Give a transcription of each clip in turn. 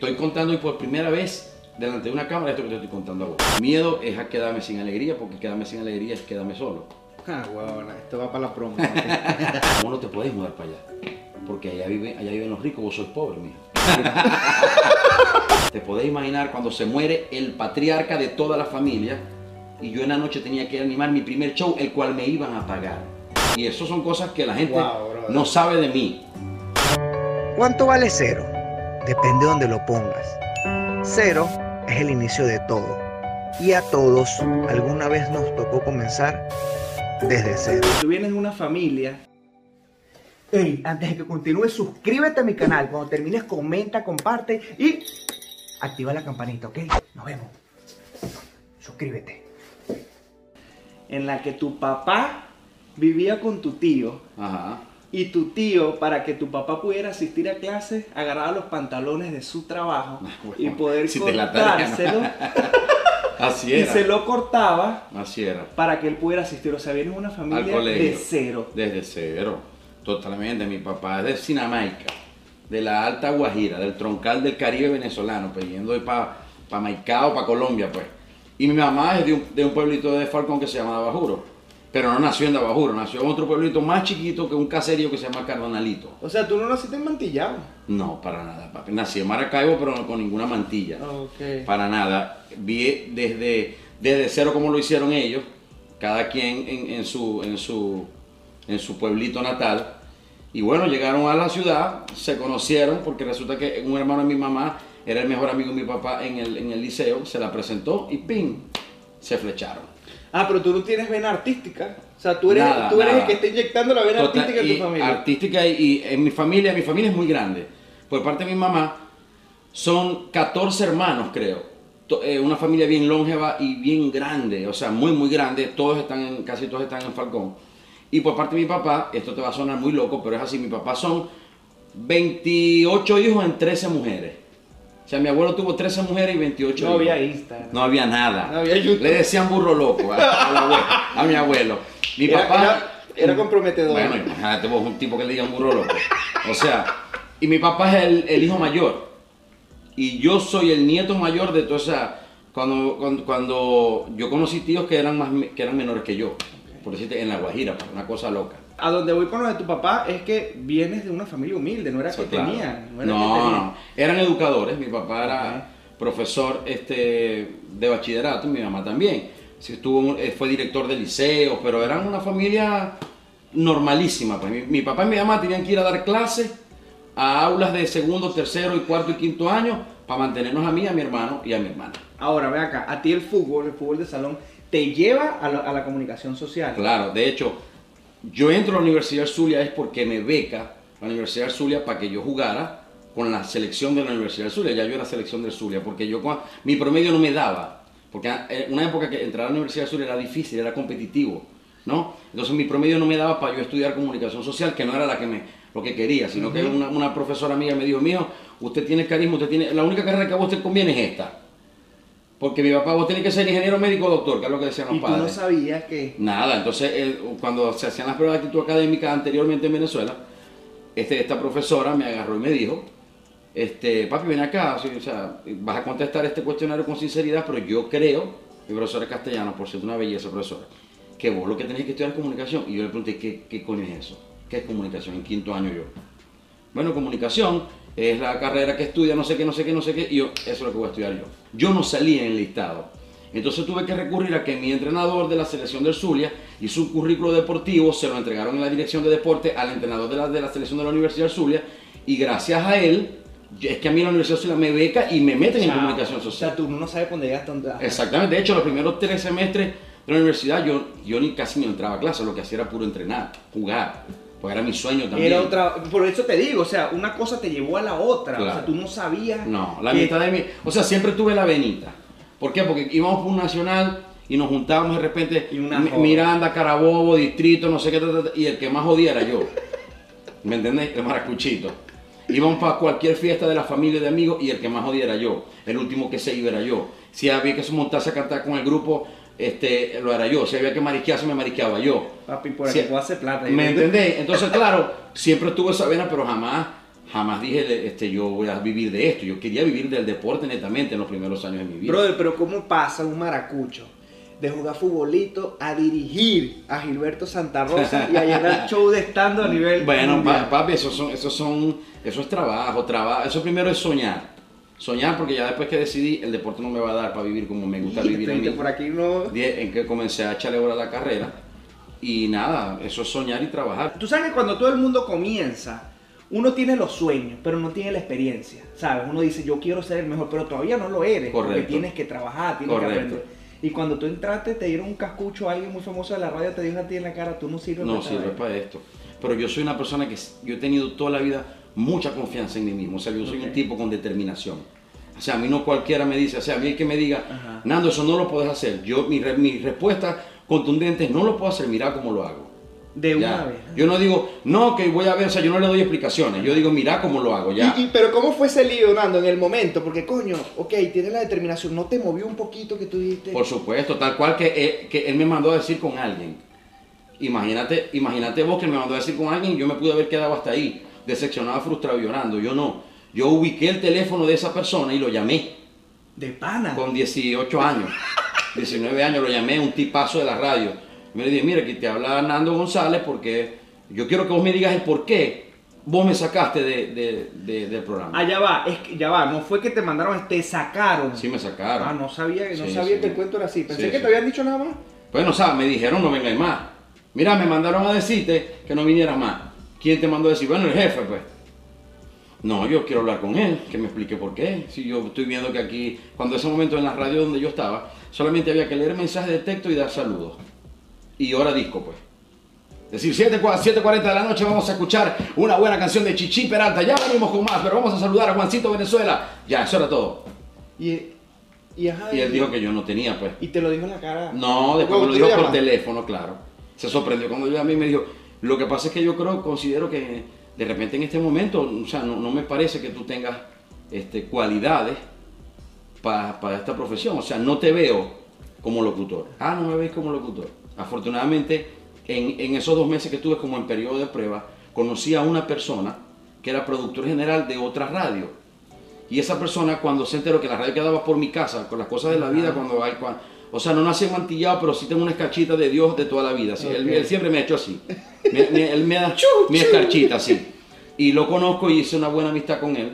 Estoy contando y por primera vez delante de una cámara esto que te estoy contando a vos. Miedo es a quedarme sin alegría, porque quedarme sin alegría es quedarme solo. Ah, huevona, esto va para la promo. Vos no te podés mudar para allá, porque allá viven, allá viven los ricos, vos sois pobre, mijo. te podés imaginar cuando se muere el patriarca de toda la familia y yo en la noche tenía que animar mi primer show, el cual me iban a pagar. Y eso son cosas que la gente Wow, no sabe de mí. ¿Cuánto vale cero? Depende de donde lo pongas. Cero es el inicio de todo. Y a todos alguna vez nos tocó comenzar desde cero. Tú vienes de una familia. Ey, antes de que continúe, suscríbete a mi canal. Cuando termines, comenta, comparte y activa la campanita, ¿ok? Nos vemos. Suscríbete. En la que tu papá vivía con tu tío Ajá. Y tu tío, para que tu papá pudiera asistir a clases, agarraba los pantalones de su trabajo y poder Si Así y era. se lo cortaba Así era. para que él pudiera asistir. O sea, viene una familia colegio. de cero. Desde cero. Totalmente. Mi papá es de Sinamaica, de la Alta Guajira, del troncal del Caribe venezolano, pues yendo para pa Maicao, para Colombia, pues. Y mi mamá es de un, de un pueblito de Falcón que se llama Bajuro. Pero no nació en Dabajuro, nació en otro pueblito más chiquito que un caserío que se llama Cardonalito. O sea, tú no naciste en Mantillado. No, para nada, papi. Nací en Maracaibo, pero no con ninguna mantilla. Ok. Para nada. Vi desde, desde cero como lo hicieron ellos, cada quien en, en su, en, su, en su pueblito natal. Y bueno, llegaron a la ciudad, se conocieron, porque resulta que un hermano de mi mamá era el mejor amigo de mi papá en el, en el liceo, se la presentó y ¡pim! Se flecharon. Ah, pero tú no tienes vena artística. O sea, tú eres, Nada, tú eres nada. el que está inyectando la vena Total- artística en y tu familia. Artística y, y en mi familia, mi familia es muy grande. Por parte de mi mamá, son 14 hermanos, creo. Eh, una familia bien longeva y bien grande, o sea, muy, muy grande. Todos están en, casi todos están en Falcón. Y por parte de mi papá, esto te va a sonar muy loco, pero es así, mi papá son 28 hijos en 13 mujeres. O sea, mi abuelo tuvo 13 mujeres y 28 no hijos. había Instagram. No había nada. No había YouTube. Le decían burro loco a, al abuelo- a mi abuelo. Mi Era- papá. era- era comprometedor. Bueno, imagínate vos, un tipo que le digan burro loco. O sea, y mi papá es el, el hijo mayor. Y yo soy el nieto mayor de toda esa. Cuando, cuando, cuando yo conocí tíos que eran, más, que eran menores que yo. Por decirte, en La Guajira, pues, una cosa loca. A donde voy con lo de tu papá es que vienes de una familia humilde, no era Sí, que claro. tenían. No, era que no, tenían. Eran educadores. Mi papá era profesor este, de bachillerato y mi mamá también. Sí, estuvo, eh, fue director de liceo, pero eran una familia normalísima. Pues. Mi, mi papá y mi mamá tenían que ir a dar clases a aulas de segundo, tercero y cuarto y quinto año para mantenernos a mí, a mi hermano y a mi hermana. Ahora, ve acá, a ti el fútbol, el fútbol de salón, te lleva a la, a la comunicación social. Claro, de hecho, yo entro a la Universidad del Zulia es porque me beca la Universidad del Zulia para que yo jugara con la selección de la Universidad del Zulia. Ya yo era selección del Zulia, porque yo mi promedio no me daba. Porque en una época que entrar a la Universidad del Zulia era difícil, era competitivo, ¿no? Entonces mi promedio no me daba para yo estudiar comunicación social, que no era la que me, lo que quería, sino que una, una profesora amiga me dijo, mío, usted tiene carisma, usted tiene, la única carrera que a vos te conviene es esta. Porque mi papá, vos tenés que ser ingeniero médico o doctor, que es lo que decían los y tú padres. no sabías que... Nada, entonces él, cuando se hacían las pruebas de actitud académica anteriormente en Venezuela, este, esta profesora me agarró y me dijo, este, papi, ven acá, o sea, vas a contestar este cuestionario con sinceridad, pero yo creo, mi profesora es castellano, por ser una belleza profesora, que vos lo que tenés que estudiar es comunicación. Y yo le pregunté, ¿qué, qué coño es eso? ¿Qué es comunicación? En quinto año yo. Bueno, comunicación es la carrera que estudia no sé qué, no sé qué, no sé qué, y yo, eso es lo que voy a estudiar yo. Yo no salí en el listado. Entonces tuve que recurrir a que mi entrenador de la selección del Zulia hizo un currículo deportivo, se lo entregaron en la dirección de deporte al entrenador de la, de la selección de la Universidad del Zulia, y gracias a él, es que a mí la Universidad del Zulia me beca y me meten en comunicación O social. sea, tú no sabes dónde llegaste. dónde- Exactamente, de hecho los primeros tres semestres de la universidad yo, yo ni casi ni entraba a clase, lo que hacía era puro entrenar, jugar, porque era mi sueño también. Era otra, por eso te digo, o sea, una cosa te llevó a la otra, o sea, tú no sabías. No, la que- mitad de mi. O sea, siempre tuve la venita. ¿Por qué? Porque íbamos por un nacional y nos juntábamos de repente. Y una. Miranda, Carabobo, Distrito, no sé qué. ta, ta, ta, y el que más jodía era yo. ¿Me entendés? El maracuchito. Íbamos para cualquier fiesta de la familia de amigos y el que más jodía era yo. El último que se iba era yo. Si había que montarse a cantar con el grupo, este, lo era yo. Si había que marisquearse, me marisqueaba yo. Papi, por Sí. aquí puedo hacer plata. ¿Me entendés? Entonces, claro, siempre tuve esa vena, pero jamás, jamás dije, este, yo voy a vivir de esto. Yo quería vivir del deporte netamente en los primeros años de mi vida. Brother, pero ¿cómo pasa un maracucho de jugar futbolito a dirigir a Gilberto Santa Rosa y a llenar show de estando a nivel Bueno, mundial? papi, eso son, eso son, eso es trabajo, trabajo. Eso primero es soñar. Soñar porque ya después que decidí, el deporte no me va a dar para vivir como me gusta vivir a mí. por aquí no... En que comencé a echarle hora a la carrera. Y nada, eso es soñar y trabajar. Tú sabes que cuando todo el mundo comienza, uno tiene los sueños, pero no tiene la experiencia, ¿sabes? Uno dice, yo quiero ser el mejor, pero todavía no lo eres, porque Correcto. tienes que trabajar, tienes Correcto. que aprender. Y cuando tú entraste, te dieron un cascucho, alguien muy famoso de la radio te dijo a ti en la cara, tú no sirves No para sirve nada". para esto. Pero yo soy una persona que yo he tenido toda la vida mucha confianza en mí mismo. O sea, yo soy un tipo con determinación. O sea, a mí no cualquiera me dice, o sea, a mí el que me diga, Ajá. Nando, eso no lo puedes hacer. Yo, mi, re- mi respuesta contundente es, no lo puedo hacer, mira cómo lo hago. De Ya. una vez. Yo no digo, no, que voy a ver, o sea, yo no le doy explicaciones. Yo digo, mira cómo lo hago, ya. Y, y- pero ¿cómo fue ese lío, Nando, en el momento? Porque, coño, ok, tienes la determinación, ¿no te movió un poquito que tú dijiste? Por supuesto, tal cual que él, que él me mandó a decir con alguien. Imagínate, imagínate vos que me mandó a decir con alguien, yo me pude haber quedado hasta ahí, decepcionado, frustrado, llorando. Yo no. Yo ubiqué el teléfono de esa persona y lo llamé De pana. con 18 años, 19 años, lo llamé, un tipazo de la radio. Me le dije, mira, aquí te habla Nando González porque yo quiero que vos me digas el por qué vos me sacaste de- de- de- del programa. Allá va, es que ya va, no fue que te mandaron, te sacaron. Sí me sacaron. Ah, no sabía, no Sí, sabía sí. que el cuento era así. Pensé Sí, que te habían dicho nada más. Bueno, o sea, me dijeron no vengáis más. Mira, me mandaron a decirte que no vinieras más. ¿Quién te mandó a decir? Bueno, el jefe, pues. No, yo quiero hablar con él, que me explique por qué. Si yo estoy viendo que aquí, cuando ese momento en la radio donde yo estaba, solamente había que leer mensajes de texto y dar saludos. Y hora disco, pues. Es decir, 7, 7.40 de la noche vamos a escuchar una buena canción de Chichi Peralta. Ya venimos con más, pero vamos a saludar a Juancito Venezuela. Ya, eso era todo. Y, y, ajá, Y él dijo que yo no tenía, pues. Y te lo dijo en la cara. No, después me lo dijo por teléfono, claro. Se sorprendió cuando yo a mí me dijo, lo que pasa es que yo creo, considero que de repente en este momento, o sea, no, no me parece que tú tengas este, cualidades para esta profesión. O sea, no te veo como locutor. Ah, no me veis como locutor. Afortunadamente, en, en esos dos meses que estuve como en periodo de prueba, conocí a una persona que era productor general de otra radio. Y esa persona cuando se enteró que la radio quedaba por mi casa, con las cosas de la vida, cuando hay... cuan- o sea, no nací mantillado, pero sí tengo una escarchita de Dios de toda la vida. sí, él, Ok. él siempre me ha hecho así. Me- me- él me da mi escarchita, así. Y lo conozco y hice una buena amistad con él.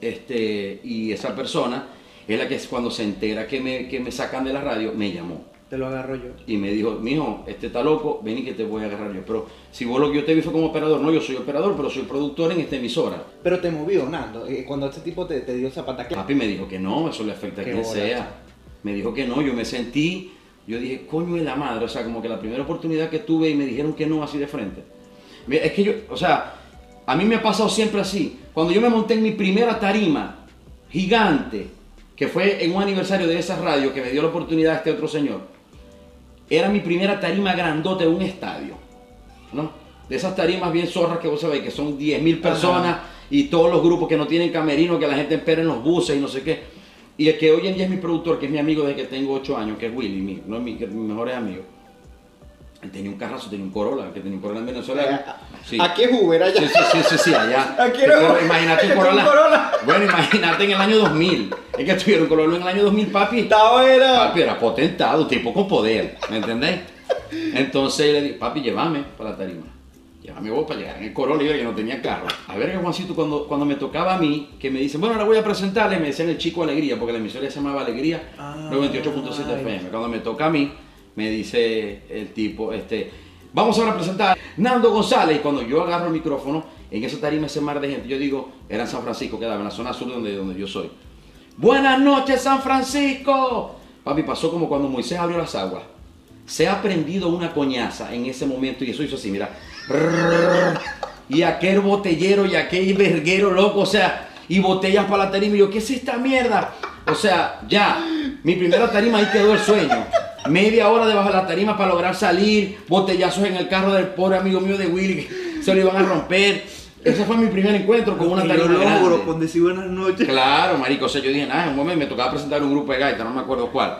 Este, y esa persona es la que cuando se entera que me, que me sacan de la radio, me llamó. Te lo agarro yo. Y me dijo, mijo, este está loco, ven y que te voy a agarrar yo. Pero si vos lo que yo te vi fue como operador, no, yo soy operador, pero soy productor en esta emisora. Pero te movió, Nando. eh, Cuando este tipo te, te dio esa pataque. Papi me dijo que no, eso le afecta a Qué quien bola, sea. chico. Me dijo que no, yo me sentí, yo dije, coño de la madre, o sea, como que la primera oportunidad que tuve y me dijeron que no así de frente. Es que yo, o sea, a mí me ha pasado siempre así. Cuando yo me monté en mi primera tarima gigante, que fue en un aniversario de esa radio que me dio la oportunidad este otro señor, era mi primera tarima grandote de un estadio, ¿no? De esas tarimas bien zorras que vos sabéis que son 10.000 personas y todos los grupos que no tienen camerino, que la gente espera en los buses y no sé qué. Y el que hoy en día es mi productor, que es mi amigo desde que tengo 8 años, que es Willy, mi, uno de mis, que- mis mejores amigos. Él tenía un carrazo, tenía un Corolla, que tenía un Corolla en Venezuela. Sí. Aquí es Uber, allá. Sí, sí, sí, sí, sí, allá. Aquí era- Pero imagínate un Corolla. Corolla. Bueno, imagínate en el año 2000. Es que tuvieron un Corolla en el año 2000, papi. Estaba era. Papi era potentado, tipo con poder, ¿me entendéis? Entonces le dije, papi, llévame para la tarima. Llévame vos para llegar en el Corolla y yo que no tenía carro. A ver, Juancito, cuando, cuando me tocaba a mí, que me dicen, bueno, ahora voy a presentarle, me decían el chico Alegría, porque la emisora se llamaba Alegría, Ah, 98.7 ay. FM. Cuando me toca a mí, me dice el tipo, este, vamos ahora a presentar Nando González. Y cuando yo agarro el micrófono, en esa tarima, ese mar de gente, yo digo, era en San Francisco, quedaba en la zona sur donde, donde yo soy. Buenas noches, San Francisco. Papi, pasó como cuando Moisés abrió las aguas. Se ha prendido una coñaza en ese momento y eso hizo así, mira. Y aquel botellero y aquel verguero loco, o sea, y botellas para la tarima. Y yo, ¿qué es esta mierda? O sea, ya, mi primera tarima ahí quedó el sueño. Media hora debajo de la tarima para lograr salir, botellazos en el carro del pobre amigo mío de Willy, se lo iban a romper. Ese fue mi primer encuentro con una Y yo tarima logro grande. con decir buenas noches. Claro, marico, o sea, yo dije, nada, en un momento me tocaba presentar un grupo de gaita, no me acuerdo cuál.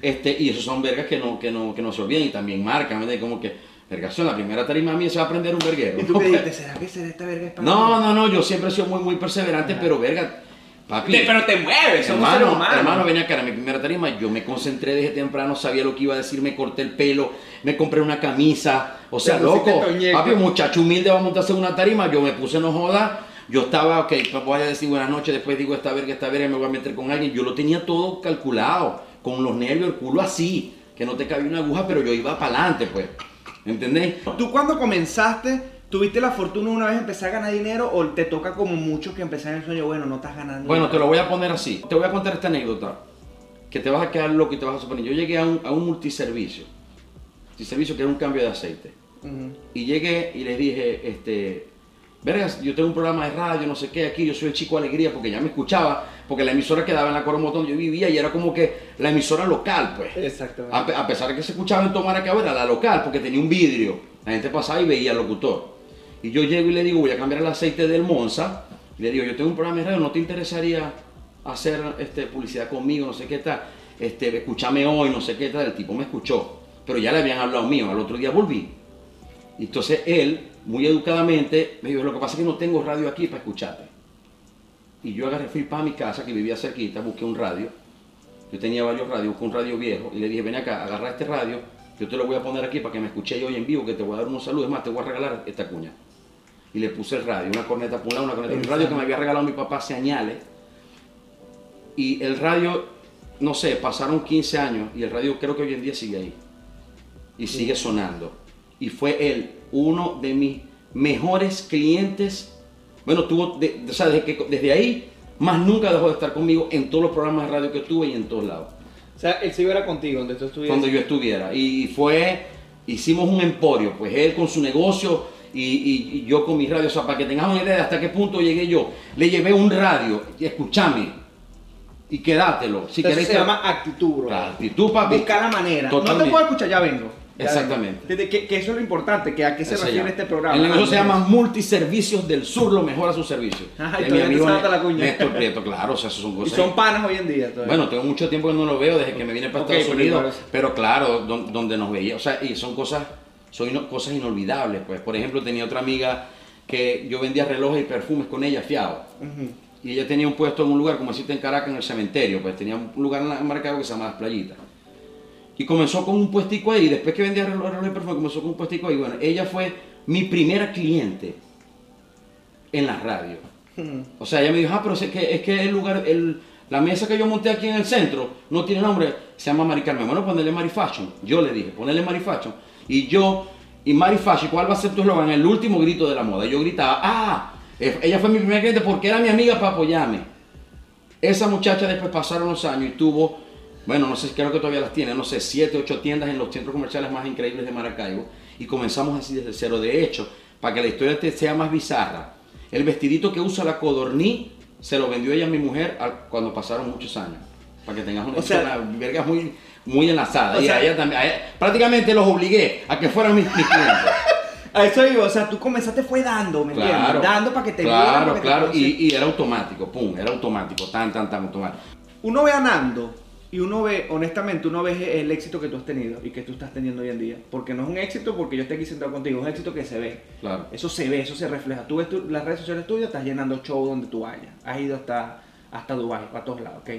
Este, y esos son vergas que no, que no, que no se olvidan y también marcan, ¿verdad? Como que, Vergación, la primera tarima mía se va a aprender un verguero. ¿Y tú qué dijiste? ¿Será que será esta verga es para No, no, no, yo siempre he sido muy, muy perseverante, pero verga, papi. Te- pero te mueves, somos Hermano, humanos. hermano, venía acá, era mi primera tarima, yo me concentré desde temprano, sabía lo que iba a decir, me corté el pelo, me compré una camisa, o sea, loco, papi, muchacho humilde va a montarse en una tarima, yo me puse no joda, yo estaba, ok, voy a decir buenas noches, después digo esta verga, esta verga, me voy a meter con alguien, yo lo tenía todo calculado, con los nervios, el culo así, que no te cabía una aguja, pero yo iba para adelante, pues, ¿entendés? ¿Tú cuando comenzaste, tuviste la fortuna una vez empezar a ganar dinero o te toca como muchos que empezaron el sueño, bueno, no estás ganando? Bueno, te lo voy a poner así. Te voy a contar esta anécdota que te vas a quedar loco y te vas a sorprender. Yo llegué a un, a un multiservicio. Multiservicio que era un cambio de aceite. Ujú. Y llegué y les dije, este, vergas, yo tengo un programa de radio, no sé qué, aquí yo soy el chico alegría porque ya me escuchaba, porque la emisora quedaba en la Coromotón donde yo vivía y era como que la emisora local, pues. Exactamente. A pesar de que se escuchaba en Tomaracabo, era la local, porque tenía un vidrio. La gente pasaba y veía al locutor. Y yo llego y le digo, voy a cambiar el aceite del Monza. Y le digo, yo tengo un programa de radio, ¿no te interesaría hacer este, publicidad conmigo? No sé qué tal. Este, escúchame hoy, no sé qué tal. El tipo me escuchó. Pero ya le habían hablado mío. Al otro día volví. Y entonces él, muy educadamente, me dijo, lo que pasa es que no tengo radio aquí para escucharte. Y yo agarré, fui para mi casa, que vivía cerquita, busqué un radio. Yo tenía varios radios, busqué un radio viejo y le dije, ven acá, agarra este radio, yo te lo voy a poner aquí para que me escuche hoy en vivo, que te voy a dar unos saludos, es más, te voy a regalar esta cuña. Y le puse el radio, una corneta por un lado, una corneta. El radio que me había regalado mi papá hace añales. Y el radio, no sé, pasaron 15 años y el radio creo que hoy en día sigue ahí. Y sigue sonando. Y fue él, uno de mis mejores clientes. Bueno, tuvo, de- o sea, desde, que, desde ahí, más nunca dejó de estar conmigo en todos los programas de radio que tuve y en todos lados O sea, él se iba contigo, donde tú estuvieras. cuando yo estuviera. Y fue, hicimos un emporio, pues él con su negocio y, y- y yo con mi radio. O sea, para que tengas una idea de hasta qué punto llegué yo. Le llevé un radio, y escúchame, y quédatelo. Si querés se llama actitud, bro. La actitud, papi. Buscar la manera. No te puedo escuchar, ya vengo. Exactamente. Que, que eso es lo importante, que a qué se Ese refiere este programa. El negocio Ah, se llama Multiservicios del Sur, lo mejora su servicio. Te salta la cuña. Néstor Prieto, claro, o sea, eso son Y cosas. son panas hoy en día todavía. Bueno, tengo mucho tiempo que no lo veo desde que me vine para Estados Unidos, pero claro, don- donde nos veía, o sea, y son cosas, son ino- cosas inolvidables, pues. Por ejemplo, tenía otra amiga que yo vendía relojes y perfumes con ella, fiado. Y ella tenía un puesto en un lugar, como decirte en Caracas, en el cementerio, pues tenía un lugar en la- en Maracaibo que se llama Las Playitas. Y comenzó con un puestico ahí, después que vendía relojes relojes y perfumes, comenzó con un puestico ahí. Bueno, ella fue mi primera cliente en la radio. Ujú. O sea, ella me dijo, ah, pero es que, es que el lugar, el, la mesa que yo monté aquí en el centro no tiene nombre, se llama Mari Carmen. Bueno, ponele Mari Fashion. Yo le dije, ponele Mari Fashion. Y yo, y Mari Fashion, ¿cuál va a ser tu eslogan? El último grito de la moda. Yo gritaba, ah, ella fue mi primera cliente porque era mi amiga para apoyarme. Esa muchacha después pasaron los años y tuvo, bueno, no sé, creo que todavía las tiene, no sé, siete, ocho tiendas en los centros comerciales más increíbles de Maracaibo. Y comenzamos así desde cero. De hecho, para que la historia te sea más bizarra, el vestidito que usa la codorní se lo vendió ella a mi mujer cuando pasaron muchos años. Para que tengas una O sea- una verga muy, muy enlazada. O y sea- a ella también, a ella- prácticamente los obligué a que fueran mis, mis clientes. A eso iba, o sea, tú comenzaste fue dando, ¿me entiendes? Claro, Dando para que te vieran, Claro, te claro. conocieran. Y, y era automático, pum, era automático, tan, tan, tan automático. Uno ve a Nando y uno ve, honestamente, uno ve el éxito que tú has tenido y que tú estás teniendo hoy en día. Porque no es un éxito porque yo esté aquí sentado contigo, es un éxito que se ve. Claro. Eso se ve, eso se refleja. Tú ves tu- las redes sociales tuyas, estás llenando show donde tú vayas. Has ido hasta, hasta Dubai, para todos lados, ¿ok?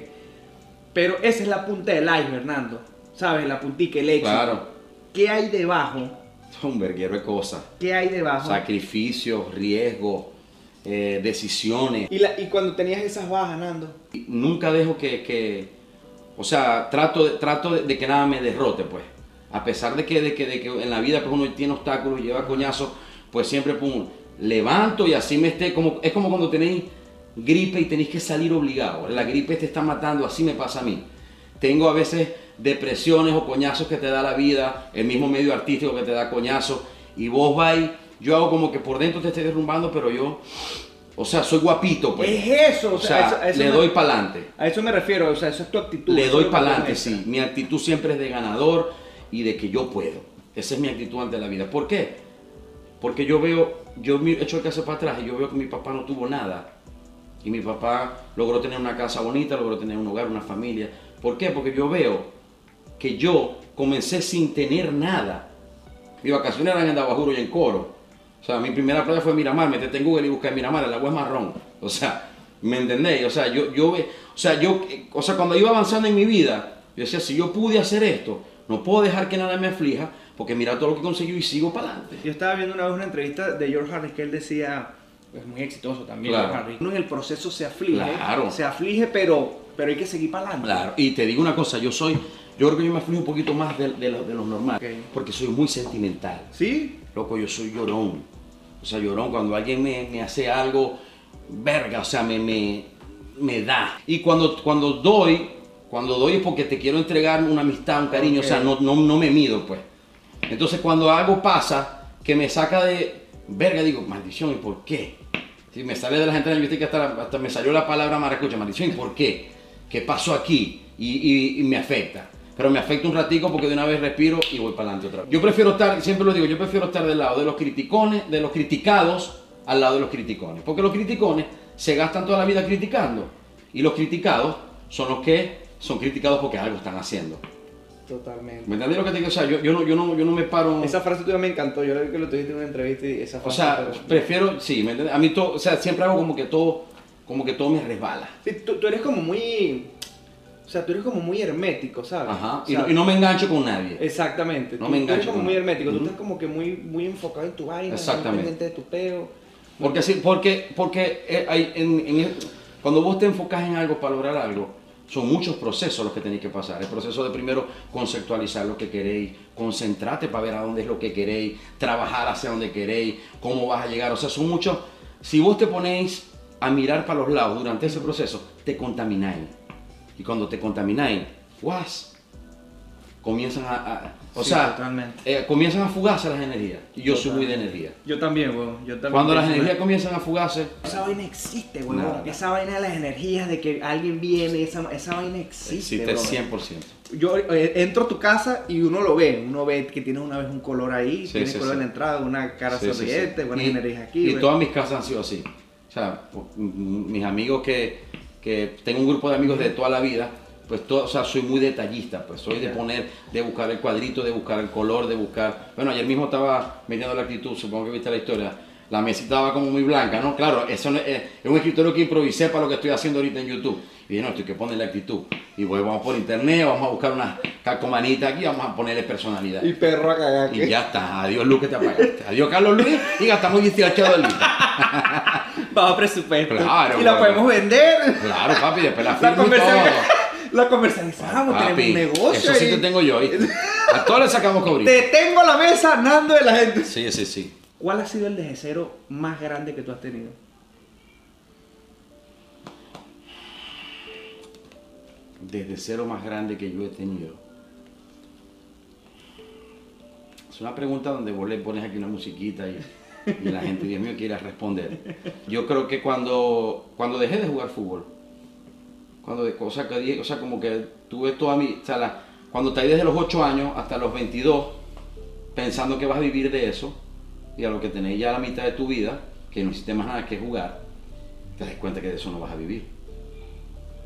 Pero esa es la punta del iceberg, Nando. ¿Sabes? La puntica, el éxito. Claro. ¿Qué hay debajo? Un verguero de cosas. ¿Qué hay debajo? Sacrificios, riesgos, eh, decisiones. Y, la- y cuando tenías esas bajas, Nando. Y Nunca dejo que, que- o sea, trato, de, trato de, que nada me derrote, pues. A pesar de que, de que, de que en la vida pues, uno tiene obstáculos y lleva coñazos, pues siempre pum, levanto y así me esté, como, es como cuando tenéis gripe y tenéis que salir obligado. La gripe te está matando, así me pasa a mí. Tengo a veces depresiones o coñazos que te da la vida, el mismo medio artístico que te da coñazos, y vos vais, yo hago como que por dentro te estoy derrumbando, pero yo, o sea, soy guapito, pues. Es eso, O sea, eso- a eso le me- doy para adelante. A eso me refiero, o sea, eso es tu actitud. Le doy para adelante, sí. Mi actitud siempre es de ganador y de que yo puedo. Esa es mi actitud ante la vida. ¿Por qué? Porque yo veo, yo mi- echo el caso para atrás y yo veo que mi papá no tuvo nada. Y mi papá logró tener una casa bonita, logró tener un hogar, una familia. ¿Por qué? Porque yo veo que yo comencé sin tener nada. mis vacaciones eran en Dabajuro y en Coro. O sea, mi primera playa fue Miramar, metete en Google y busca Miramar, el agua es marrón. O sea, ¿me entendéis? O sea, yo, yo, o sea, yo, o sea, cuando iba avanzando en mi vida, yo decía, si yo pude hacer esto, no puedo dejar que nada me aflija, porque mira todo lo que conseguí y sigo para adelante. Yo estaba viendo una vez una entrevista de George Harris que él decía, es muy exitoso también Claro. George Harris. Uno en el proceso se aflige, Claro. se aflige, pero, pero hay que seguir para adelante. Claro, y te digo una cosa, yo soy, yo creo que yo me aflijo un poquito más de, de lo, de lo normal, Ok. porque soy muy sentimental. ¿Sí? Loco, yo soy llorón. O sea, llorón cuando alguien me, me hace algo, verga, o sea, me, me, me da. Y cuando, cuando doy, cuando doy es porque te quiero entregar una amistad, un cariño, o sea, no, no, no me mido, pues. Entonces cuando algo pasa que me saca de verga, digo, maldición, ¿y por qué? Si me sale de la gente lingüística hasta, hasta me salió la palabra maracucha, maldición, ¿y por qué? ¿Qué pasó aquí? Y, y- y me afecta. Pero me afecta un ratico porque de una vez respiro y voy para adelante otra vez. Yo prefiero estar, siempre lo digo, yo prefiero estar del lado de los criticones, de los criticados, al lado de los criticones. Porque los criticones se gastan toda la vida criticando. Y los criticados son los que son criticados porque algo están haciendo. Totalmente. ¿Me entendés lo que te digo? O sea, yo, yo, no, yo, no, yo no me paro... Esa frase tuya me encantó, yo creo que lo tuviste en una entrevista y esa O frase... sea, pero- prefiero, sí, ¿me entiendes? A mí todo, o sea, siempre hago como que todo, como que todo me resbala. Sí, tú, tú eres como muy... O sea, tú eres como muy hermético, ¿sabes? Ajá. Y, no, y no me engancho con nadie. Exactamente. No tú, me tú eres engancho como con muy hermético, tú estás como que muy, muy enfocado en tu vaina, Exactamente. de tu peo. Porque, sí, porque, porque eh, hay, en, en- cuando vos te enfocas en algo para lograr algo, son muchos procesos los que tenéis que pasar. El proceso de primero conceptualizar lo que queréis, concentrarte para ver a dónde es lo que queréis, trabajar hacia dónde queréis, cómo vas a llegar. O sea, son muchos. Si vos te ponéis a mirar para los lados durante ese proceso, te contamináis. Y cuando te contamináis, guas, comienzan a. a- o Sí, sea, totalmente. eh, comienzan a fugarse las energías. Y yo soy muy de energía. Yo también, weón. Yo también Cuando las energías comienzan a fugarse, Esa vaina existe, weón. Nada. Esa vaina de las energías, de que alguien viene, esa, esa vaina existe, existe brother. 100%. Yo eh, entro a tu casa y uno lo ve. Uno ve que tienes una vez un color ahí, Sí, tienes sí, color sí. en la entrada, una cara Sí, sí, sí. sonriente, buenas Y- energías aquí. Y todas mis casas han sido así. O sea, mis amigos que, que tengo un grupo de amigos de toda la vida, pues todo, o sea, soy muy detallista, pues soy de poner, de buscar el cuadrito, de buscar el color, de buscar. Bueno, ayer mismo estaba midiendo la actitud, supongo que viste la historia. La mesita estaba como muy blanca, ¿no? Claro, eso no- eh, es un escritorio que improvisé para lo que estoy haciendo ahorita en YouTube. Y dije, no, estoy que ponerle actitud. Y voy, vamos por internet, vamos a buscar una calcomanita aquí, vamos a ponerle personalidad. Y perro a cagar. Y ya está, adiós Luz que te apagaste. Adiós Carlos Luis y gastamos 18 dólares. Bajo presupuesto. Claro, y la bueno. podemos vender. Claro, papi, después la La, firmo y conversa- todo. la comercializamos, Papi, tenemos un negocio. eso sí ahí. te tengo yo, ¿oíste? A todos le sacamos cobrito. Te tengo la mesa, Nando de la gente. Sí, sí, sí. ¿Cuál ha sido el desde cero más grande que tú has tenido? Desde cero más grande que yo he tenido. Es una pregunta donde vos le pones aquí una musiquita y, la gente, Dios mío, quiere responder. Yo creo que cuando, cuando dejé de jugar fútbol, cuando de cosas que dije, o sea, como que tuve toda mi, o sea, cuando te desde los 8 años hasta los 22, pensando que vas a vivir de eso, y a lo que tenés ya la mitad de tu vida, que no hiciste más nada que jugar, te das cuenta que de eso no vas a vivir.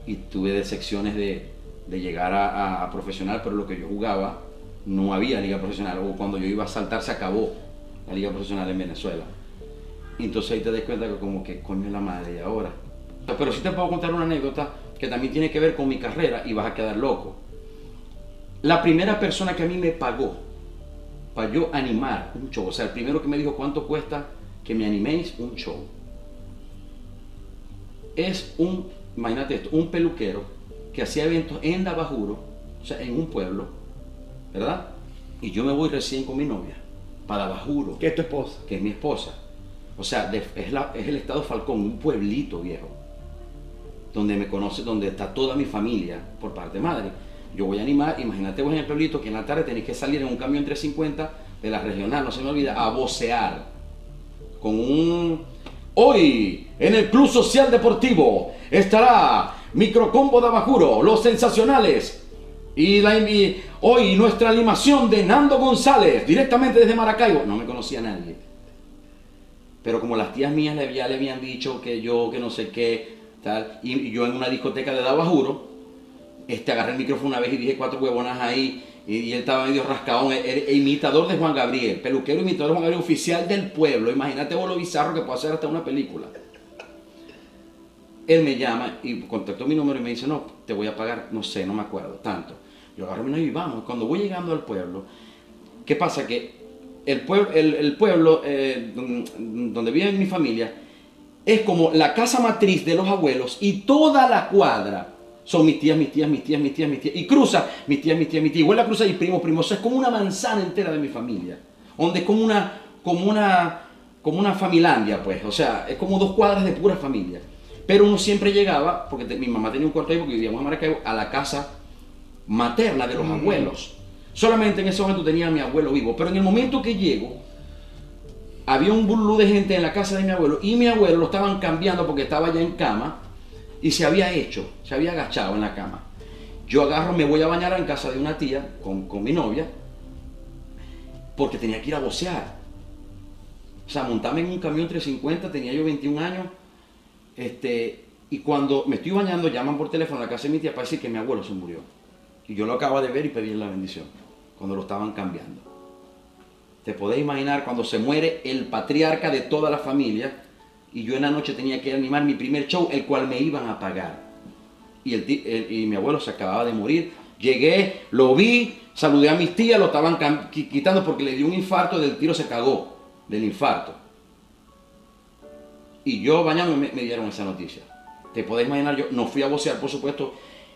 Y tuve decepciones de, de llegar a, a- a profesional, pero lo que yo jugaba no había liga profesional, o cuando yo iba a saltar se acabó la liga profesional en Venezuela. Y entonces ahí te das cuenta que como que coño es la madre ahora. Pero sí te puedo contar una anécdota que también tiene que ver con mi carrera y vas a quedar loco. La primera persona que a mí me pagó para yo animar un show, o sea, el primero que me dijo cuánto cuesta que me animéis un show, es un, imagínate esto, un peluquero que hacía eventos en Dabajuro, o sea, en un pueblo, ¿verdad? Y yo me voy recién con mi novia para Dabajuro ¿Qué es tu esposa? que es mi esposa. O sea, de- es, la- es el estado Falcón, un pueblito viejo, donde me conoce, donde está toda mi familia por parte de madre. Yo voy a animar, imagínate vos en el pueblito que en la tarde tenéis que salir en un camión 350 de la regional, no se me olvida, a vocear. Con un... Hoy, en el Club Social Deportivo, estará Microcombo de Abajuro, los sensacionales. Y la, y hoy nuestra animación de Nando González, directamente desde Maracaibo. No me conocía nadie. Pero como las tías mías ya le habían dicho que yo, que no sé qué, tal, y, y yo en una discoteca de Dabajuro, este, agarré el micrófono una vez y dije cuatro huevonas ahí, Y, él estaba medio rascado, imitador de Juan Gabriel, peluquero imitador de Juan Gabriel, oficial del pueblo. Imagínate vos lo bizarro que puede hacer hasta una película. Él me llama y contactó mi número y me dice, no, te voy a pagar, no sé, no me acuerdo, tanto. Yo agarro mi número y vamos. Cuando voy llegando al pueblo, ¿qué pasa? Que el pueblo, el, pueblo eh, donde vive mi familia es como la casa matriz de los abuelos y toda la cuadra son mis tías, mis tías, mis tías, mis tías, mis tías. Y cruza mis tías, mis tías, mis tías. Igual la cruza y primo, primo. O sea, es como una manzana entera de mi familia. Donde es como una, como una, como una familiandia, pues. O sea, es como dos cuadras de pura familia. Pero uno siempre llegaba, porque mi mamá tenía un cuarto ahí porque vivíamos en Maracaibo, a la casa materna de los abuelos. Solamente en ese momento tenía a mi abuelo vivo. Pero en el momento que llego, había un burlú de gente en la casa de mi abuelo y mi abuelo lo estaban cambiando porque estaba ya en cama y se había hecho, se había agachado en la cama. Yo agarro, me voy a bañar en casa de una tía con, mi novia porque tenía que ir a bocear. O sea, montarme en un camión 350, tenía yo 21 años. Este, y cuando me estoy bañando, llaman por teléfono a la casa de mi tía para decir que mi abuelo se murió. Y yo lo acabo de ver y pedí la bendición, cuando lo estaban cambiando. Te podéis imaginar cuando se muere el patriarca de toda la familia, y yo en la noche tenía que animar mi primer show, el cual me iban a pagar. Y, el, y mi abuelo se acababa de morir. Llegué, lo vi, saludé a mis tías, lo estaban quitando porque le dio un infarto, del tiro se cagó, del infarto. Y yo bañando me, dieron esa noticia. Te podés imaginar, yo no fui a vocear, por supuesto.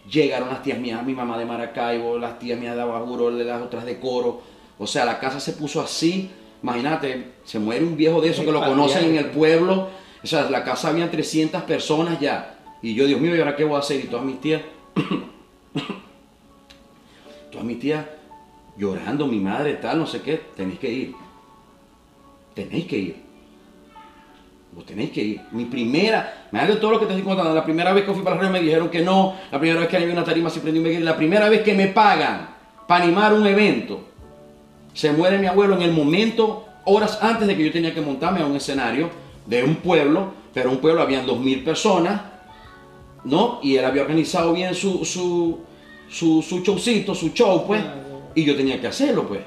Llegaron las tías mías, mi mamá de Maracaibo, las tías mías de Abajuro, las otras de Coro. O sea, la casa se puso así. Imagínate, se muere un viejo de eso que lo conocen en el pueblo o sea, la casa había 300 personas ya. Y yo, Dios mío, ¿y ahora qué voy a hacer? Y todas mis tías, todas mis tías llorando, mi madre, tal, no sé qué, tenéis que ir. Tenéis que ir. Vos tenéis que ir. Mi primera, me de todo lo que te estoy contando, la primera vez que fui para la reunión me dijeron que no, la primera vez que había una tarima se prendió un la primera vez que me pagan para animar un evento, se muere mi abuelo en el momento, horas antes de que yo tenía que montarme a un escenario de un pueblo, pero un pueblo habían dos mil personas, ¿no? Y él había organizado bien su, su, su, su showcito, su show, pues, y yo tenía que hacerlo, pues.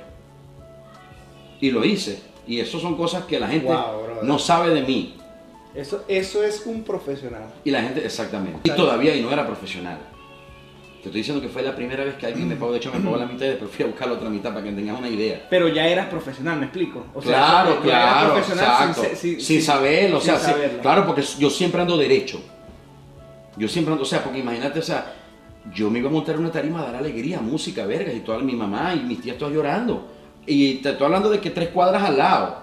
Y lo hice. Y eso son cosas que la gente no sabe de mí. Eso, eso es un profesional. Y la gente, exactamente. Y todavía y no era profesional. Te estoy diciendo que fue la primera vez que alguien me pagó, de hecho me pagó la mitad y después fui a buscar la otra mitad para que tengas una idea. Pero ya eras profesional, me explico. claro, claro, exacto. Sin, sin, saberlo, o sea, claro, porque yo siempre ando derecho. Yo siempre ando, o sea, porque imagínate, o sea, yo me iba a montar una tarima a dar alegría, música, vergas, y toda mi mamá y mis tías todas llorando. Y te estoy hablando de que tres cuadras al lado.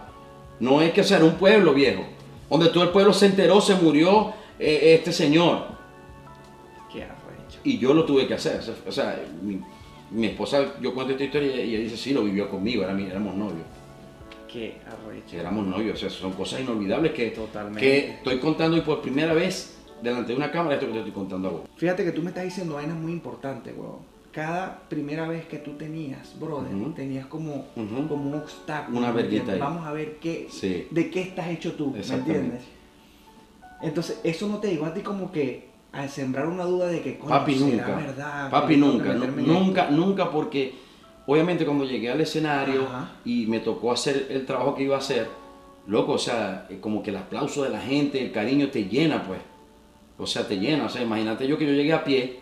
No es que sea un pueblo viejo, donde todo el pueblo se enteró, se murió eh, este señor y yo lo tuve que hacer. O sea, mi, esposa, yo cuento esta historia y ella dice, sí, lo vivió conmigo, era, éramos novios. Qué arrecho. Éramos novios, o sea, son cosas inolvidables que, que estoy contando y por primera vez delante de una cámara esto que te estoy contando a vos. Fíjate que tú me estás diciendo vainas muy importantes, weón. Cada primera vez que tú tenías, brother, tenías como, como un obstáculo. Una verguita ahí. Vamos a ver qué, de qué estás hecho tú, ¿me entiendes? Entonces, eso no te digo a ti como que al sembrar una duda de que papi nunca, verdad, papi nunca, nunca, nunca porque obviamente cuando llegué al escenario y me tocó hacer el trabajo que iba a hacer, loco, o sea, como que el aplauso de la gente, el cariño te llena, pues, o sea, te llena, o sea, imagínate yo que yo llegué a pie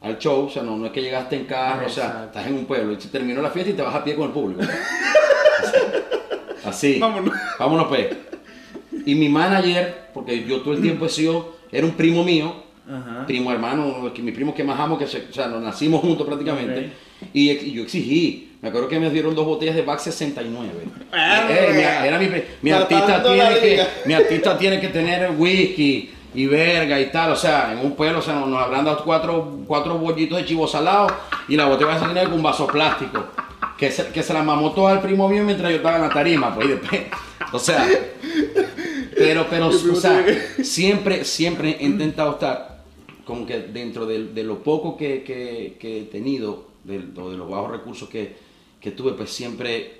al show, o sea, no, no es que llegaste en carro, o sea, estás en un pueblo y terminó la fiesta y te vas a pie con el público. Así. Vámonos. Vámonos pues. Y mi manager, porque yo todo el tiempo he sido, era un primo mío, primo hermano, que mi primo que más amo, que o sea, nos nacimos juntos prácticamente. Y, yo exigí, me acuerdo que me dieron dos botellas de Back 69. Ah, eh, era mi, mi artista tiene que, mi artista tiene que tener whisky y verga y tal, o sea, en un pueblo, o sea, nos, habrán dado cuatro, cuatro bollitos de chivo salado y la botella se tener con un vaso plástico. Que se, que se la mamó todo al primo mío mientras yo estaba en la tarima, pues, o sea, pero, pero, o sea, siempre, siempre he intentado estar como que dentro de, lo poco que, he tenido, de, de los bajos recursos que, tuve, pues siempre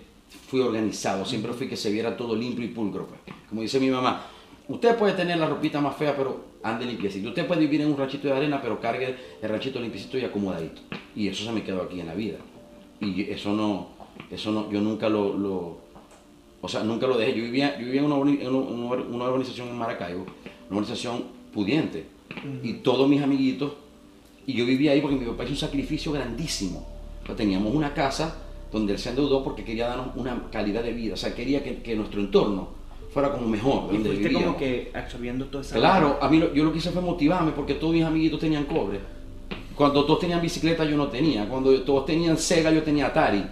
fui organizado, siempre fui que se viera todo limpio y pulcro. Pues. Como dice mi mamá, usted puede tener la ropita más fea, pero ande limpiecito. Usted puede vivir en un ranchito de arena, pero cargue el ranchito limpiecito y acomodadito. Y eso se me quedó aquí en la vida. Y eso no, eso no, yo nunca lo, o sea, nunca lo dejé. Yo vivía, yo vivía en, una organización en Maracaibo, una organización pudiente. Y todos mis amiguitos, y yo vivía ahí porque mi papá hizo un sacrificio grandísimo. O sea, teníamos una casa donde él se endeudó porque quería darnos una calidad de vida. O sea, quería que, que nuestro entorno fuera como mejor. Y fuiste como que absorbiendo toda esa... Claro, a mí lo- yo lo que hice fue motivarme porque todos mis amiguitos tenían cobre. Cuando todos tenían bicicleta yo no tenía. Cuando todos tenían Sega yo tenía Atari.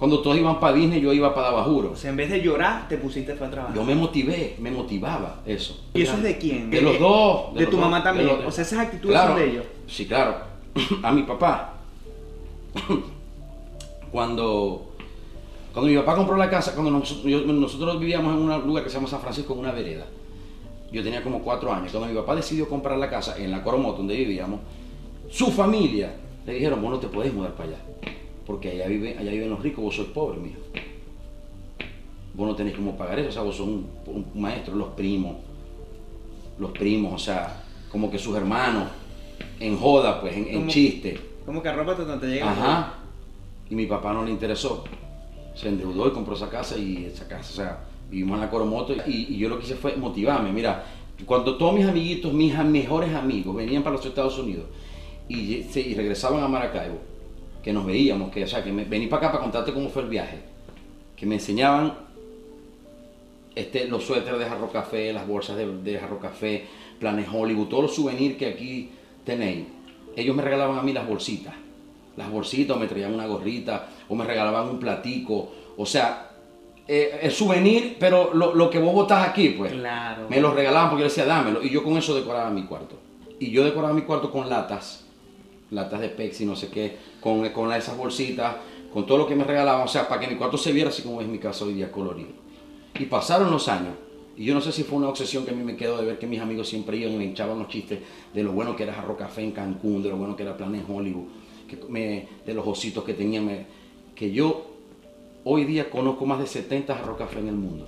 Cuando todos iban para Disney yo iba para Dabajuro. O sea, en vez de llorar, te pusiste fue a trabajar. Yo me motivé, me motivaba eso. ¿Y eso es de quién? De los dos. De, tu mamá también. O sea, esas actitudes Claro, son de ellos. Sí, claro. A mi papá. Cuando, cuando mi papá compró la casa, cuando yo- nosotros vivíamos en un lugar que se llama San Francisco, en una vereda. Yo tenía como cuatro años. Cuando mi papá decidió comprar la casa en la Coromoto, donde vivíamos, su familia le dijeron, vos no te puedes mudar para allá. Porque allá, vive, allá viven los ricos, vos sois pobre, mijo. Vos no tenés cómo pagar eso, o sea, vos sos un, un maestro, los primos, los primos, o sea, como que sus hermanos, en joda, pues, en, en chiste. Como que arrópate donde te llega. Ajá. Y mi papá no le interesó. Se endeudó y compró esa casa y esa casa, o sea, vivimos en la Coromoto y, y yo lo que hice fue motivarme. Mira, cuando todos mis amiguitos, mis mejores amigos, venían para los Estados Unidos y regresaban a Maracaibo, que nos veíamos, que, o sea, que me, vení para acá para contarte cómo fue el viaje, que me enseñaban este, los suéteres de Jarro Café, las bolsas de, de Jarro Café, Planes Hollywood, todos los souvenirs que aquí tenéis. Ellos me regalaban a mí las bolsitas. Las bolsitas, o me traían una gorrita, o me regalaban un platico. O sea, eh, el souvenir, pero lo, lo que vos botás aquí, pues. Claro. Me los regalaban porque yo decía, dámelo. Y yo con eso decoraba mi cuarto. Y yo decoraba mi cuarto con latas, latas de Pepsi, no sé qué, con, con esas bolsitas, con todo lo que me regalaban. O sea, para que mi cuarto se viera así como es mi casa hoy día colorido. Y pasaron los años. Y yo no sé si fue una obsesión que a mí me quedó de ver que mis amigos siempre iban y me echaban los chistes de lo bueno que era Jarro Café en Cancún, de lo bueno que era Planes Hollywood, que me- de los ositos que tenían. me- que yo hoy día conozco más de 70 Jarro Café en el mundo.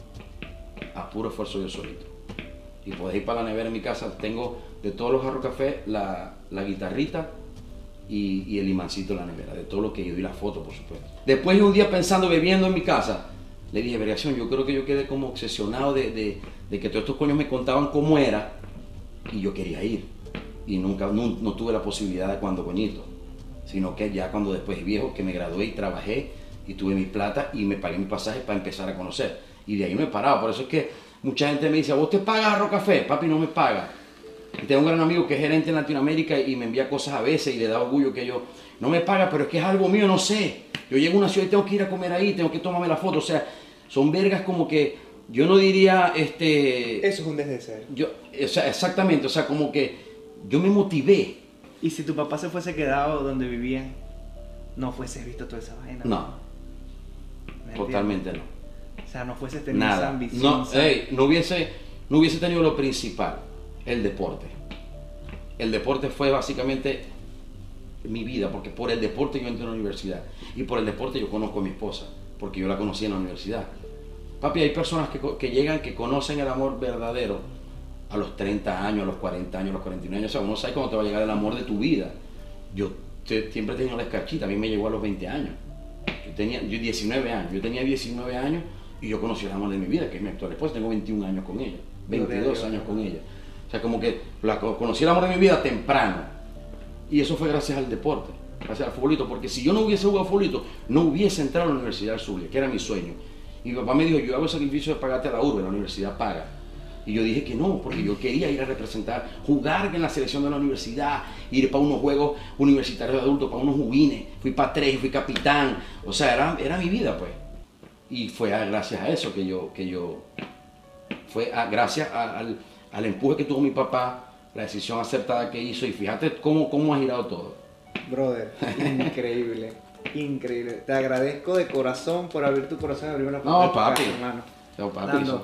A puro esfuerzo yo solito. Y podéis ir para la nevera en mi casa. Tengo de todos los Jarro Café la, la guitarrita y, y el imancito en la nevera. De todo lo que yo y la foto, por supuesto. Después de un día pensando, bebiendo en mi casa, le dije, vergación, yo creo que yo quedé como obsesionado de, de- de que todos estos coños me contaban cómo era y yo quería ir. Y nunca, no, no tuve la posibilidad de cuando coñito, sino que ya cuando después viejo, que me gradué y trabajé y tuve mi plata y me pagué mi pasaje para empezar a conocer. Y de ahí no he parado. Por eso es que mucha gente me dice, ¿vos te pagas Arroz Café? Papi, no me paga. Y tengo un gran amigo que es gerente en Latinoamérica y me envía cosas a veces y le da orgullo que yo no me paga, pero es que es algo mío, no sé. Yo llego a una ciudad y tengo que ir a comer ahí, tengo que tomarme la foto. O sea, son vergas como que yo no diría, este, Eso es un desde ser. yo, o sea, exactamente, o sea, como que yo me motivé. Y si tu papá se fuese quedado donde vivían, no fuese visto toda esa vaina. No, totalmente no. O sea, no fuese tenido esa Nada. ambición. No, esa- ey, no, hubiese, no hubiese tenido lo principal, el deporte. El deporte fue básicamente mi vida, porque por el deporte yo entré a la universidad. Y por el deporte yo conozco a mi esposa, porque yo la conocí en la universidad. Papi, hay personas que, llegan, que conocen el amor verdadero a los 30 años, a los 40 años, a los 49 años. O sea, uno sabe cuándo te va a llegar el amor de tu vida. Yo te- siempre he tenido la escarchita, a mí me llegó a los 20 años. Yo tenía yo 19 años, yo tenía 19 años y yo conocí el amor de mi vida, que es mi actual esposa, tengo 21 años con ella, Gloria a 22 Dios. años con ella. Sea, como que la, co- conocí el amor de mi vida temprano. Y eso fue gracias al deporte, gracias al futbolito, porque si yo no hubiese jugado futbolito, no hubiese entrado a la Universidad del Zulia, que era mi sueño. Y mi papá me dijo, yo hago el sacrificio de pagarte a la urbe, la universidad paga. Y yo dije que no, porque yo quería ir a representar, jugar en la selección de la universidad, ir para unos juegos universitarios de adultos, para unos juguines. Fui para tres, fui capitán. O sea, era, era mi vida, pues. Y fue gracias a eso que yo, que yo fue gracias al, al empuje que tuvo mi papá, la decisión acertada que hizo. Y fíjate cómo, cómo ha girado todo. Brother, increíble. Increíble. Te agradezco de corazón por abrir tu corazón y abrir una No, de tu papi. casa, hermano. Chao, papi, Dando, son-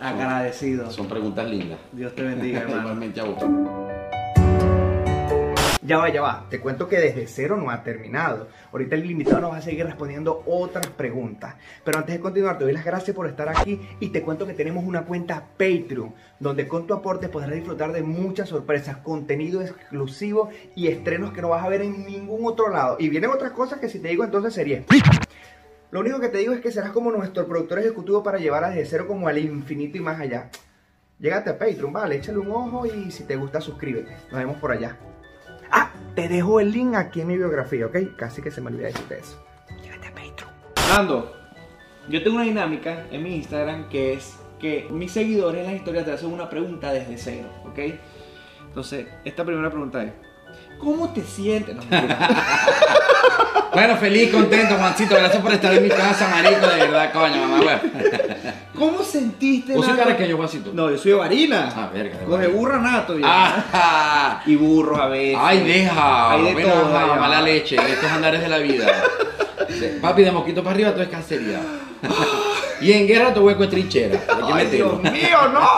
agradecido. Son preguntas lindas. Dios te bendiga, hermano. Igualmente a vos. Ya va, ya va. Te cuento que desde cero no ha terminado. Ahorita el invitado nos va a seguir respondiendo otras preguntas. Pero antes de continuar, te doy las gracias por estar aquí y te cuento que tenemos una cuenta Patreon, donde con tu aporte podrás disfrutar de muchas sorpresas, contenido exclusivo y estrenos que no vas a ver en ningún otro lado. Y vienen otras cosas que si te digo entonces sería... Lo único que te digo es que serás como nuestro productor ejecutivo para llevar desde cero como al infinito y más allá. Llégate a Patreon, vale, échale un ojo y si te gusta suscríbete. Nos vemos por allá. Ah, te dejo el link aquí en mi biografía, ¿ok? Casi que se me olvida decirte eso. Llégate a Patreon. Nando, yo tengo una dinámica en mi Instagram que es que mis seguidores en las historias te hacen una pregunta desde cero, ¿ok? Entonces, esta primera pregunta es, ¿cómo te sientes? No. Bueno, feliz, contento, Juancito. Gracias por estar en mi casa, marico. De verdad, coño, mamá, weón. ¿Cómo sentiste? ¿Vos soy caraqueño, Juancito? No, yo soy de varina. Ah, verga, Los de burra nato, viejo. Ah, Y burros a veces. Ay, deja. Hay de bueno, todo, ajá, ya. mala leche. Estos andares de la vida. Papi, de mosquito para arriba, todo es cancería. Y en guerra, todo hueco es trinchera. Ay. Dios mío, no.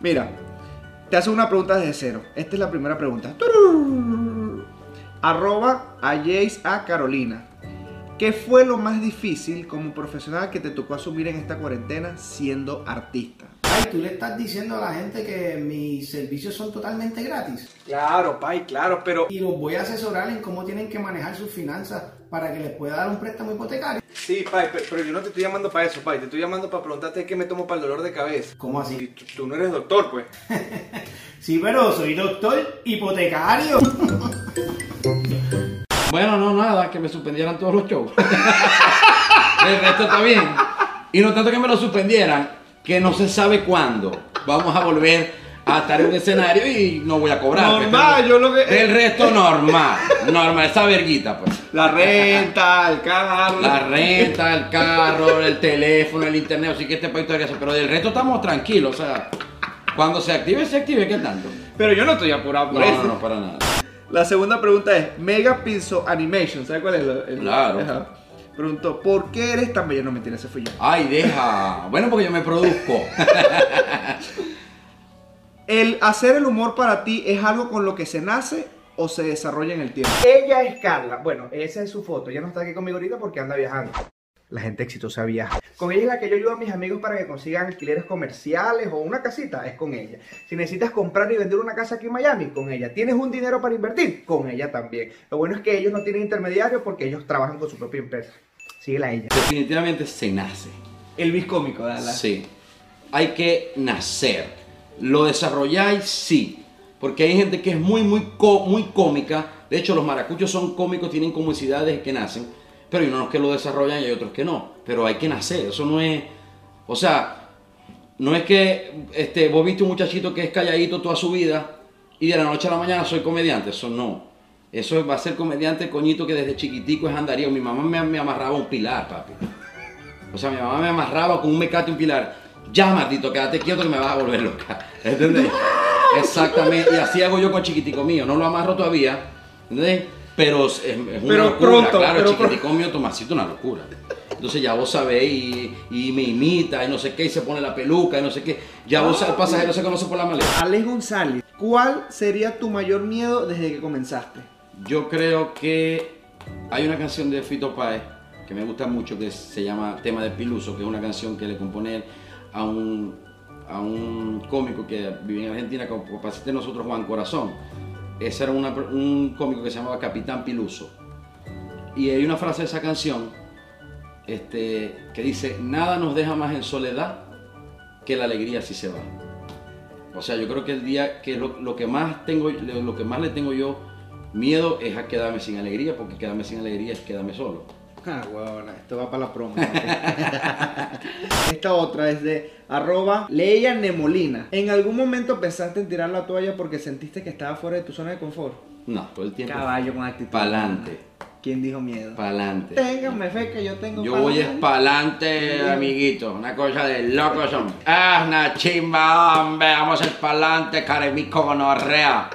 Mira, te hace una pregunta desde cero. Esta es la primera pregunta. Arroba a Jace a Carolina. ¿Qué fue lo más difícil como profesional que te tocó asumir en esta cuarentena siendo artista? Ay, tú le estás diciendo a la gente que mis servicios son totalmente gratis Claro, Pai, claro, pero... y los voy a asesorar en cómo tienen que manejar sus finanzas para que les pueda dar un préstamo hipotecario. Sí, Pai, pe- pero yo no te estoy llamando para eso, Pai. Te estoy llamando para preguntarte qué me tomo para el dolor de cabeza. ¿Cómo así? tú, tú no eres doctor, pues. Sí, pero soy doctor hipotecario. Bueno, no, nada, que me suspendieran todos los shows. El resto está bien. Y no tanto que me lo suspendieran, que no se sabe cuándo vamos a volver a estar en un escenario y no voy a cobrar. Normal, yo lo que- El resto normal, normal, esa verguita, pues. La renta, el carro. La renta, el carro, el teléfono, el internet, así que este país todavía se- Pero del resto estamos tranquilos, o sea, cuando se active, se active, ¿qué tanto? Pero yo no estoy apurado No, por eso. no, no, para nada. La segunda pregunta es, Mega Pinzo Animation, ¿sabes cuál es? lo- el- Claro. Ajá. Preguntó, ¿por qué eres tan bello? No, mentira, ese fui yo. Ay, deja. Bueno, porque yo me produzco. ¿El hacer el humor para ti es algo con lo que se nace o se desarrolla en el tiempo? Ella es Carla. Bueno, esa es su foto. Ella no está aquí conmigo ahorita porque anda viajando. La gente exitosa viaja. Con ella es la que yo ayudo a mis amigos para que consigan alquileres comerciales o una casita, es con ella. Si necesitas comprar y vender una casa aquí en Miami, con ella. ¿Tienes un dinero para invertir? Con ella también. Lo bueno es que ellos no tienen intermediarios porque ellos trabajan con su propia empresa. Síguela a ella. Definitivamente se nace. El bis cómico, dale. Sí. Hay que nacer. Lo desarrolláis, sí. Porque hay gente que es muy, muy, muy cómica. De hecho, los maracuchos son cómicos, tienen comicidad desde que nacen. Pero hay unos que lo desarrollan y hay otros que no. Pero hay que nacer. Eso no es. O sea, no es que este, vos viste un muchachito que es calladito toda su vida y de la noche a la mañana soy comediante. Eso no. Eso va a ser comediante coñito que desde chiquitico es andaría. Mi mamá me, me amarraba un pilar, papi. O sea, mi mamá me amarraba con un mecate y un pilar. Ya, maldito, quédate quieto que me vas a volver loca. ¿Entendés? Exactamente. Y así hago yo con chiquitico mío. No lo amarro todavía. ¿Entendés? Pero es, es una Pero locura. pronto, claro, pero el chiquitico mío, Tomasito, una locura. Entonces ya vos sabéis y, y me imita y no sé qué, y se pone la peluca y no sé qué. Ya vos, el pasajero se conoce por la maleta. Alex González, ¿cuál sería tu mayor miedo desde que comenzaste? Yo creo que hay una canción de Fito Páez que me gusta mucho que se llama Tema de Piluso, que es una canción que le compone a un, a un cómico que vive en Argentina, de nosotros, Juan Corazón. Ese era un cómico que se llamaba Capitán Piluso. Y hay una frase de esa canción este, que dice, nada nos deja más en soledad que la alegría si se va. O sea, yo creo que el día que lo, lo que más tengo, lo que más le tengo yo miedo es a quedarme sin alegría, porque quedarme sin alegría es quedarme solo. Ah, huevona, esto va para la promo. Esta otra es de arroba Leia Nemolina. ¿En algún momento pensaste en tirar la toalla porque sentiste que estaba fuera de tu zona de confort? No, todo el tiempo. Caballo con actitud. Pa'lante, ¿Quién dijo miedo? pa'lante. Ténganme fe que yo tengo Yo voy es pa'lante. amiguito. Una cosa de locos, hombre. Ah, una chimba, hombre. Vamos a pa'lante, caremico gonorrea.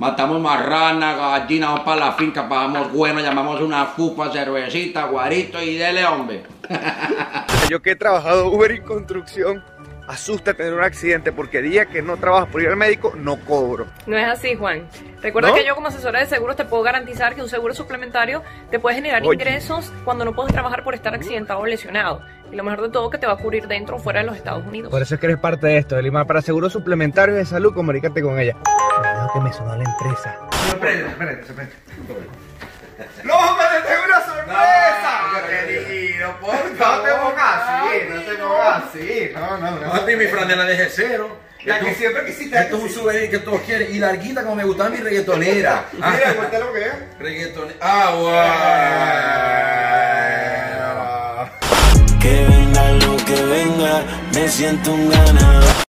Matamos marrana, gallina, vamos para la finca, pagamos bueno, llamamos una fupa, cervecita, guarito y dele, hombre. Yo que he trabajado Uber y construcción, asusta tener un accidente porque día que no trabajas por ir al médico, no cobro. No es así, Juan. Recuerda ¿No? que yo como asesora de seguros te puedo garantizar que un seguro suplementario te puede generar Oye. ingresos cuando no puedes trabajar por estar accidentado o lesionado. Y lo mejor de todo que te va a cubrir dentro o fuera de los Estados Unidos. Por eso es que eres parte de esto, Elimar. Para seguros suplementarios de salud, comunícate con ella. Cuidado que me sonó la empresa. Espérate, espérate, espérate. ¡Loco, te tengo una sorpresa! Por No te pongas así, no te pongas así. No, no, no. A ti mi franela de cero. La tú- que siempre quisiste. Esto es un souvenir que todos quieren. Y larguita como me gustaba mi reggaetonera. Ah, Mira, cuéntale lo que es. reggaetonera. Ah, Que venga lo que venga, me siento un ganador.